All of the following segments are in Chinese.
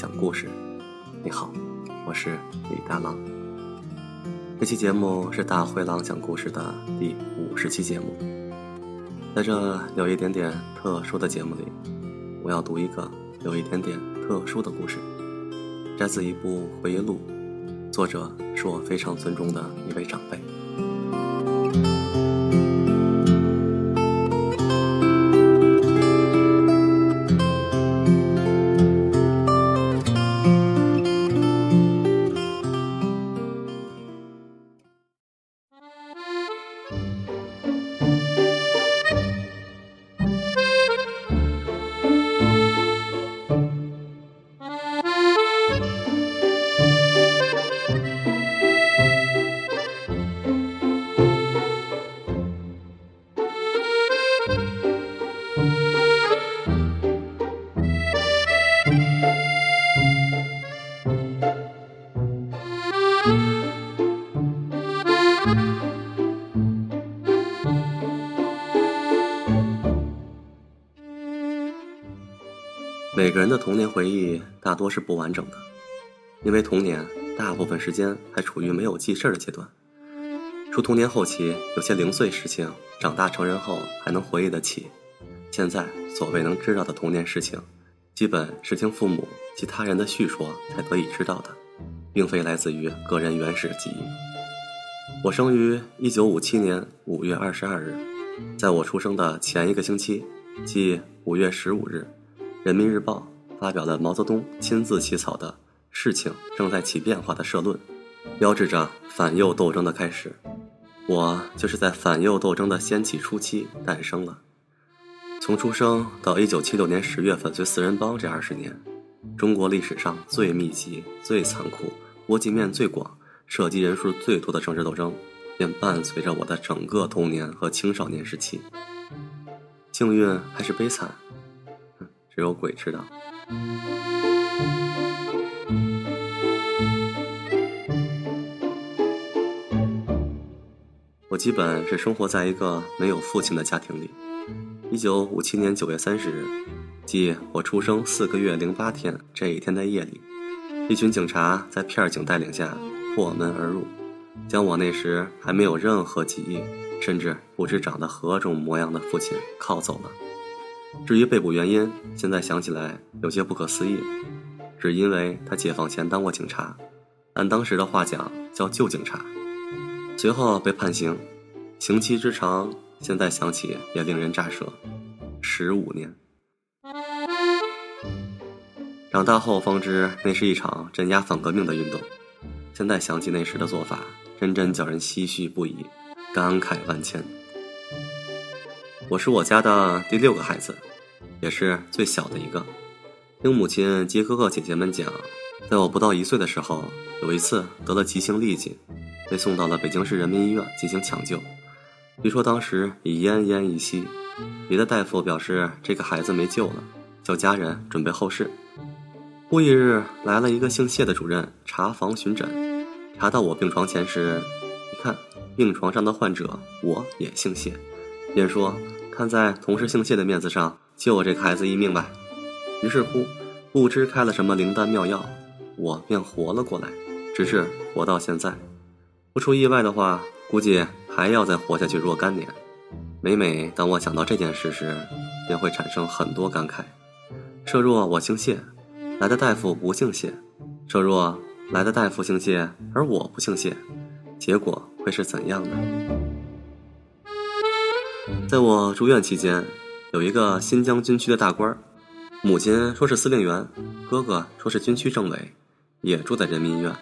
讲故事。你好，我是李大狼。这期节目是大灰狼讲故事的第五十期节目。在这有一点点特殊的节目里，我要读一个有一点点特殊的故事，摘自一部回忆录，作者是我非常尊重的一位长辈。每个人的童年回忆大多是不完整的，因为童年大部分时间还处于没有记事的阶段。除童年后期有些零碎事情，长大成人后还能回忆得起。现在所谓能知道的童年事情，基本是听父母及他人的叙说才得以知道的，并非来自于个人原始记忆。我生于一九五七年五月二十二日，在我出生的前一个星期，即五月十五日。人民日报发表了毛泽东亲自起草的“事情正在起变化”的社论，标志着反右斗争的开始。我就是在反右斗争的掀起初期诞生了。从出生到一九七六年十月粉碎四人帮这二十年，中国历史上最密集、最残酷、波及面最广、涉及人数最多的政治斗争，便伴随着我的整个童年和青少年时期。幸运还是悲惨？只有鬼知道。我基本是生活在一个没有父亲的家庭里。一九五七年九月三十日，即我出生四个月零八天这一天的夜里，一群警察在片警带领下破门而入，将我那时还没有任何记忆，甚至不知长得何种模样的父亲铐走了。至于被捕原因，现在想起来有些不可思议，只因为他解放前当过警察，按当时的话讲叫旧警察，随后被判刑，刑期之长，现在想起也令人咋舌，十五年。长大后方知那是一场镇压反革命的运动，现在想起那时的做法，真真叫人唏嘘不已，感慨万千。我是我家的第六个孩子，也是最小的一个。听母亲及哥哥姐姐们讲，在我不到一岁的时候，有一次得了急性痢疾，被送到了北京市人民医院进行抢救。据说当时已奄奄一息，别的大夫表示这个孩子没救了，叫家人准备后事。忽一日来了一个姓谢的主任查房巡诊，查到我病床前时，一看病床上的患者我也姓谢，便说。看在同事姓谢的面子上，救我这个孩子一命吧。于是乎，不知开了什么灵丹妙药，我便活了过来，直至活到现在。不出意外的话，估计还要再活下去若干年。每每当我想到这件事时，便会产生很多感慨。设若我姓谢，来的大夫不姓谢；设若来的大夫姓谢，而我不姓谢，结果会是怎样的？在我住院期间，有一个新疆军区的大官母亲说是司令员，哥哥说是军区政委，也住在人民医院。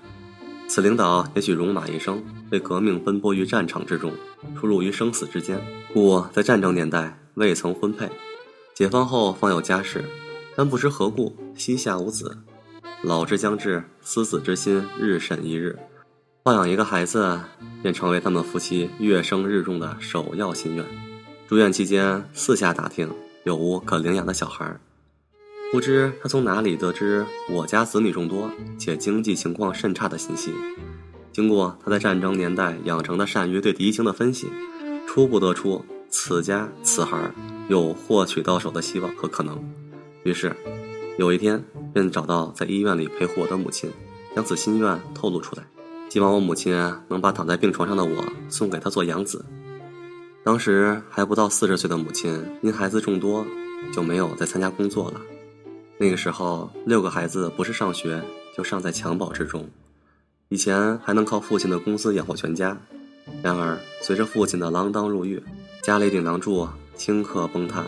此领导也许戎马一生，为革命奔波于战场之中，出入于生死之间，故在战争年代未曾婚配，解放后方有家室，但不知何故膝下无子，老之将至，思子之心日甚一日，抱养一个孩子，便成为他们夫妻月生日重的首要心愿。住院期间，四下打听有无可领养的小孩不知他从哪里得知我家子女众多且经济情况甚差的信息。经过他在战争年代养成的善于对敌情的分析，初步得出此家此孩有获取到手的希望和可能。于是，有一天，便找到在医院里陪护我的母亲，将此心愿透露出来，希望我母亲能把躺在病床上的我送给她做养子。当时还不到四十岁的母亲，因孩子众多，就没有再参加工作了。那个时候，六个孩子不是上学，就尚在襁褓之中。以前还能靠父亲的工资养活全家，然而随着父亲的锒铛入狱，家里顶梁柱顷刻崩塌，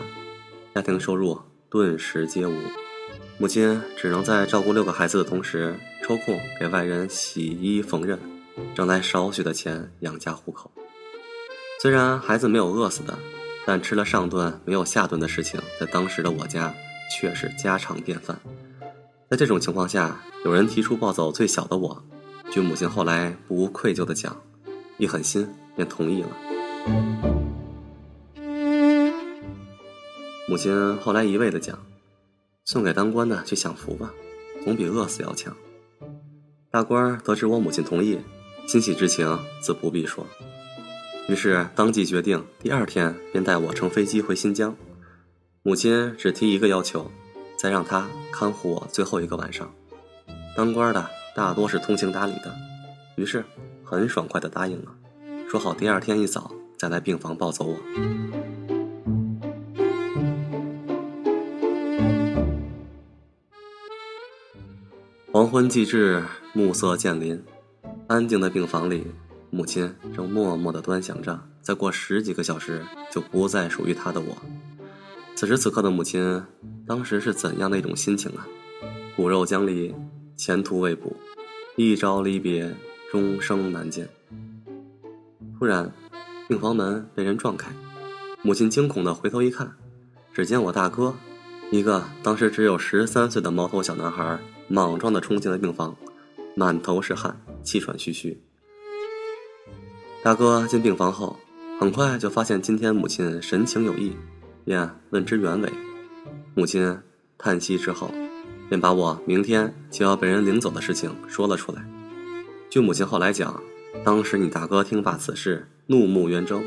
家庭收入顿时皆无。母亲只能在照顾六个孩子的同时，抽空给外人洗衣缝纫，挣来少许的钱养家糊口。虽然孩子没有饿死的，但吃了上顿没有下顿的事情，在当时的我家却是家常便饭。在这种情况下，有人提出抱走最小的我。据母亲后来不无愧疚的讲，一狠心便同意了。母亲后来一味的讲，送给当官的去享福吧，总比饿死要强。大官得知我母亲同意，欣喜之情自不必说，于是当即决定第二天便带我乘飞机回新疆。母亲只提一个要求，再让他看护我最后一个晚上。当官的。大多是通情达理的，于是很爽快的答应了，说好第二天一早再来病房抱走我。黄昏既至，暮色渐临，安静的病房里，母亲正默默的端详着再过十几个小时就不再属于她的我。此时此刻的母亲，当时是怎样的一种心情啊？骨肉将离。前途未卜，一朝离别，终生难见。突然，病房门被人撞开，母亲惊恐的回头一看，只见我大哥，一个当时只有十三岁的毛头小男孩，莽撞的冲进了病房，满头是汗，气喘吁吁。大哥进病房后，很快就发现今天母亲神情有异，便问之原委。母亲叹息之后。便把我明天就要被人领走的事情说了出来。据母亲后来讲，当时你大哥听罢此事，怒目圆睁，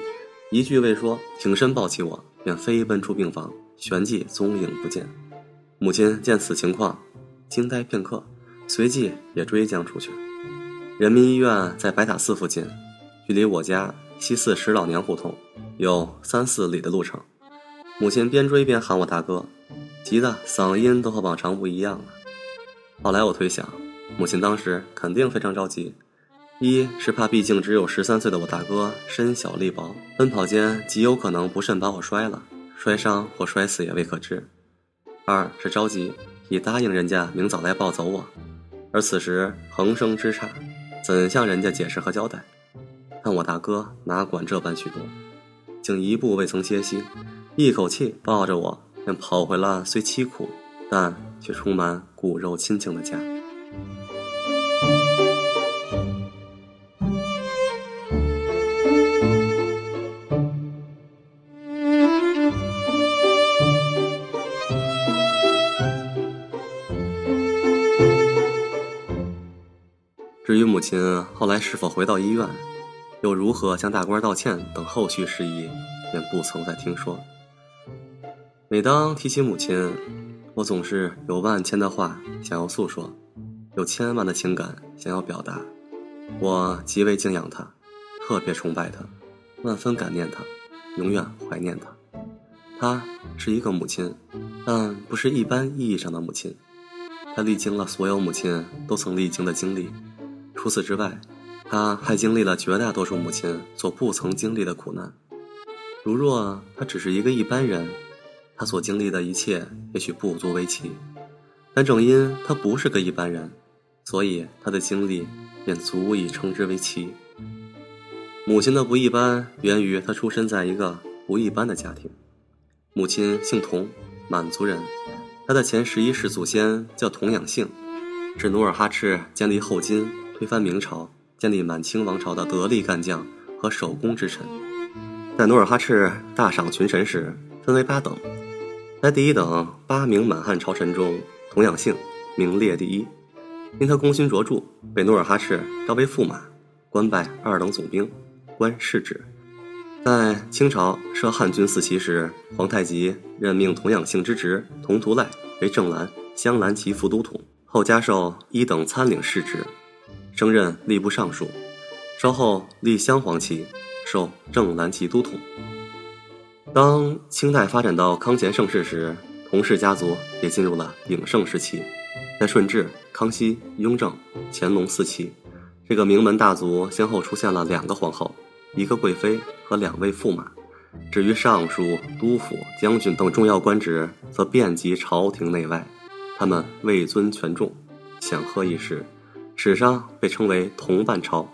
一句未说，挺身抱起我，便飞奔出病房，旋即踪影不见。母亲见此情况，惊呆片刻，随即也追将出去。人民医院在白塔寺附近，距离我家西四十老年胡同有三四里的路程。母亲边追边喊我大哥。急得嗓音都和往常不一样了。后来我推想，母亲当时肯定非常着急，一是怕毕竟只有十三岁的我大哥身小力薄，奔跑间极有可能不慎把我摔了，摔伤或摔死也未可知；二是着急已答应人家明早来抱走我，而此时横生枝杈，怎向人家解释和交代？但我大哥哪管这般许多，竟一步未曾歇息，一口气抱着我。便跑回了虽凄苦，但却充满骨肉亲情的家。至于母亲后来是否回到医院，又如何向大官道歉等后续事宜，便不曾再听说。每当提起母亲，我总是有万千的话想要诉说，有千万的情感想要表达。我极为敬仰她，特别崇拜她，万分感念她，永远怀念她。她是一个母亲，但不是一般意义上的母亲。她历经了所有母亲都曾历经的经历，除此之外，他还经历了绝大多数母亲所不曾经历的苦难。如若他只是一个一般人，他所经历的一切也许不足为奇，但正因他不是个一般人，所以他的经历便足以称之为奇。母亲的不一般源于他出身在一个不一般的家庭，母亲姓童，满族人，他的前十一世祖先叫童养性，是努尔哈赤建立后金、推翻明朝、建立满清王朝的得力干将和首功之臣。在努尔哈赤大赏群臣时，分为八等。在第一等八名满汉朝臣中，童养性名列第一，因他功勋卓著，被努尔哈赤招为驸马，官拜二等总兵，官世职。在清朝设汉军四旗时，皇太极任命童养性之侄童图赖为正蓝，镶蓝旗副都统，后加授一等参领侍职，升任吏部尚书。稍后立镶黄旗，授正蓝旗都统。当清代发展到康乾盛世时，佟氏家族也进入了鼎盛时期。在顺治、康熙、雍正、乾隆四期，这个名门大族先后出现了两个皇后、一个贵妃和两位驸马。至于尚书、督府、将军等重要官职，则遍及朝廷内外。他们位尊权重，显赫一时，史上被称为“同半朝”。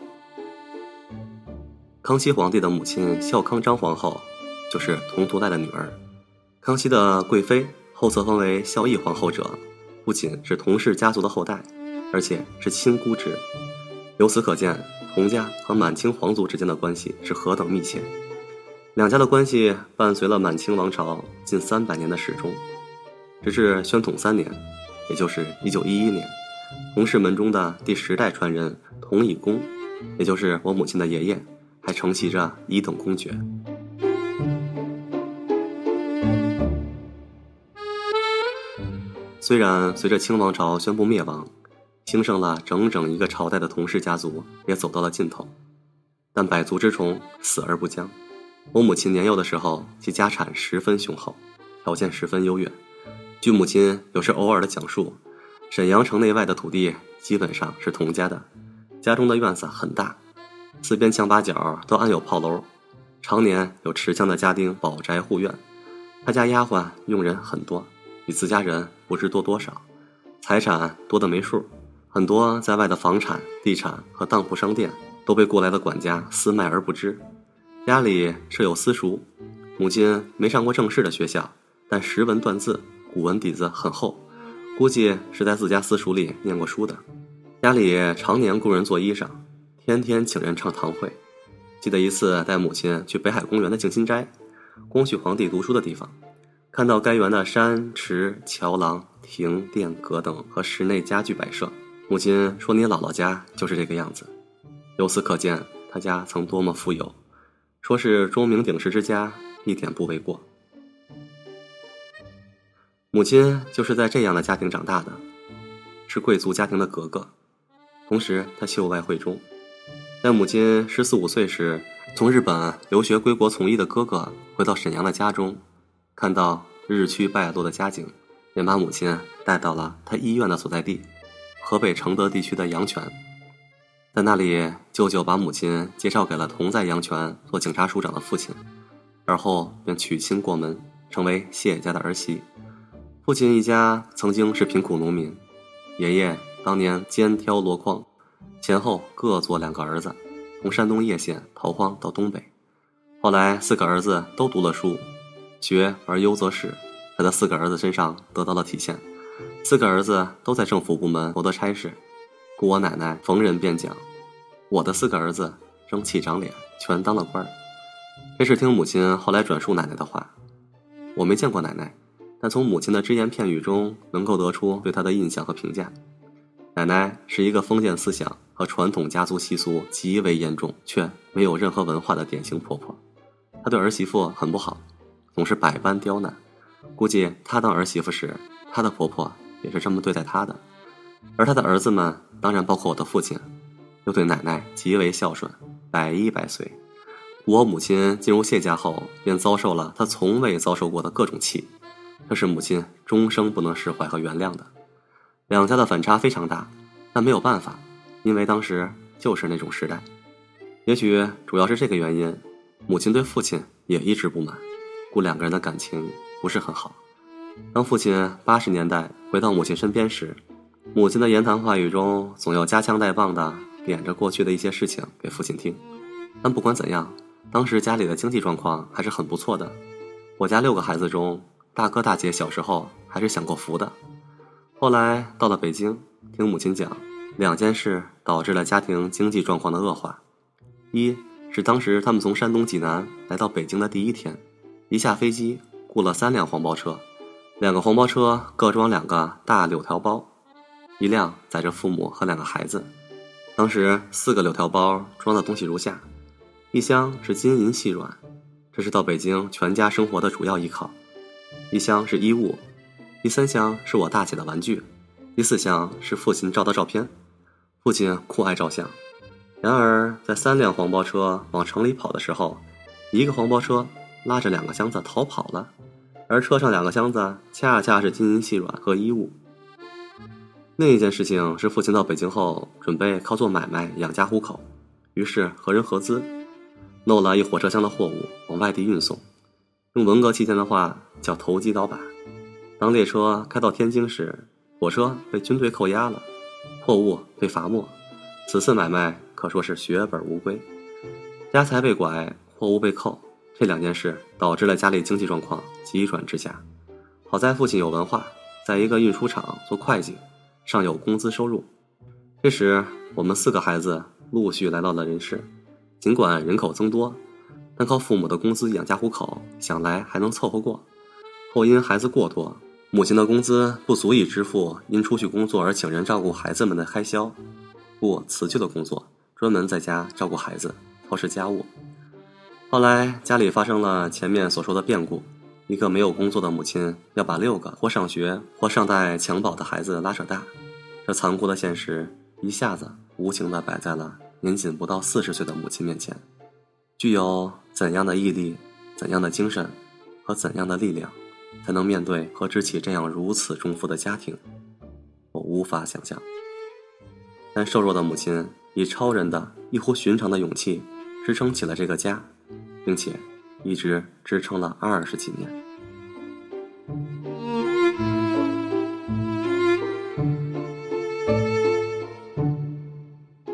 康熙皇帝的母亲孝康章皇后，就是同图代的女儿。康熙的贵妃后册封为孝义皇后者，不仅是同氏家族的后代，而且是亲姑侄。由此可见，佟家和满清皇族之间的关系是何等密切。两家的关系伴随了满清王朝近三百年的始终，直至宣统三年，也就是一九一一年，佟氏门中的第十代传人佟以公，也就是我母亲的爷爷。还承袭着一等公爵。虽然随着清王朝宣布灭亡，兴盛了整整一个朝代的佟氏家族也走到了尽头，但百足之虫，死而不僵。我母亲年幼的时候，其家产十分雄厚，条件十分优越。据母亲有时偶尔的讲述，沈阳城内外的土地基本上是佟家的，家中的院子很大。四边墙八角都安有炮楼，常年有持枪的家丁保宅护院。他家丫鬟佣人很多，比自家人不知多多少，财产多得没数。很多在外的房产、地产和当铺商店都被过来的管家私卖而不知。家里设有私塾，母亲没上过正式的学校，但识文断字，古文底子很厚，估计是在自家私塾里念过书的。家里常年雇人做衣裳。天天请人唱堂会，记得一次带母亲去北海公园的静心斋，光绪皇帝读书的地方，看到该园的山池、桥廊、亭殿阁等和室内家具摆设，母亲说：“你姥姥家就是这个样子。”由此可见，他家曾多么富有，说是钟鸣鼎食之家一点不为过。母亲就是在这样的家庭长大的，是贵族家庭的格格，同时她秀外慧中。在母亲十四五岁时，从日本留学归国从医的哥哥回到沈阳的家中，看到日趋败落的家境，便把母亲带到了他医院的所在地——河北承德地区的阳泉。在那里，舅舅把母亲介绍给了同在阳泉做警察署长的父亲，而后便娶亲过门，成为谢家的儿媳。父亲一家曾经是贫苦农民，爷爷当年肩挑箩筐。前后各做两个儿子，从山东叶县逃荒到东北。后来四个儿子都读了书，学而优则仕，在他四个儿子身上得到了体现。四个儿子都在政府部门谋得差事，故我奶奶逢人便讲：“我的四个儿子争气长脸，全当了官儿。”这是听母亲后来转述奶奶的话。我没见过奶奶，但从母亲的只言片语中能够得出对她的印象和评价。奶奶是一个封建思想和传统家族习俗极为严重，却没有任何文化的典型婆婆。她对儿媳妇很不好，总是百般刁难。估计她当儿媳妇时，她的婆婆也是这么对待她的。而她的儿子们，当然包括我的父亲，又对奶奶极为孝顺，百依百随。我母亲进入谢家后，便遭受了她从未遭受过的各种气，这是母亲终生不能释怀和原谅的。两家的反差非常大，但没有办法，因为当时就是那种时代。也许主要是这个原因，母亲对父亲也一直不满，故两个人的感情不是很好。当父亲八十年代回到母亲身边时，母亲的言谈话语中总要夹枪带棒的点着过去的一些事情给父亲听。但不管怎样，当时家里的经济状况还是很不错的。我家六个孩子中，大哥大姐小时候还是享过福的。后来到了北京，听母亲讲，两件事导致了家庭经济状况的恶化。一是当时他们从山东济南来到北京的第一天，一下飞机雇了三辆黄包车，两个黄包车各装两个大柳条包，一辆载着父母和两个孩子。当时四个柳条包装的东西如下：一箱是金银细软，这是到北京全家生活的主要依靠；一箱是衣物。第三箱是我大姐的玩具，第四箱是父亲照的照片。父亲酷爱照相。然而，在三辆黄包车往城里跑的时候，一个黄包车拉着两个箱子逃跑了，而车上两个箱子恰恰是金银细软和衣物。另一件事情是，父亲到北京后准备靠做买卖养家糊口，于是和人合资，弄了一火车厢的货物往外地运送，用文革期间的话叫投机倒把。当列车开到天津时，火车被军队扣押了，货物被罚没。此次买卖可说是血本无归，家财被拐，货物被扣，这两件事导致了家里经济状况急转直下。好在父亲有文化，在一个运输厂做会计，尚有工资收入。这时，我们四个孩子陆续来到了人世。尽管人口增多，但靠父母的工资养家糊口，想来还能凑合过。后因孩子过多。母亲的工资不足以支付因出去工作而请人照顾孩子们的开销，故辞去了工作，专门在家照顾孩子，操持家务。后来家里发生了前面所说的变故，一个没有工作的母亲要把六个或上学或尚待襁褓的孩子拉扯大，这残酷的现实一下子无情地摆在了年仅不到四十岁的母亲面前。具有怎样的毅力、怎样的精神和怎样的力量？才能面对和支起这样如此重负的家庭，我无法想象。但瘦弱的母亲以超人的、异乎寻常的勇气支撑起了这个家，并且一直支撑了二十几年。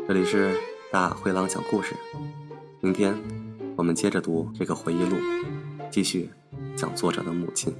这里是大灰狼讲故事，明天我们接着读这个回忆录，继续讲作者的母亲。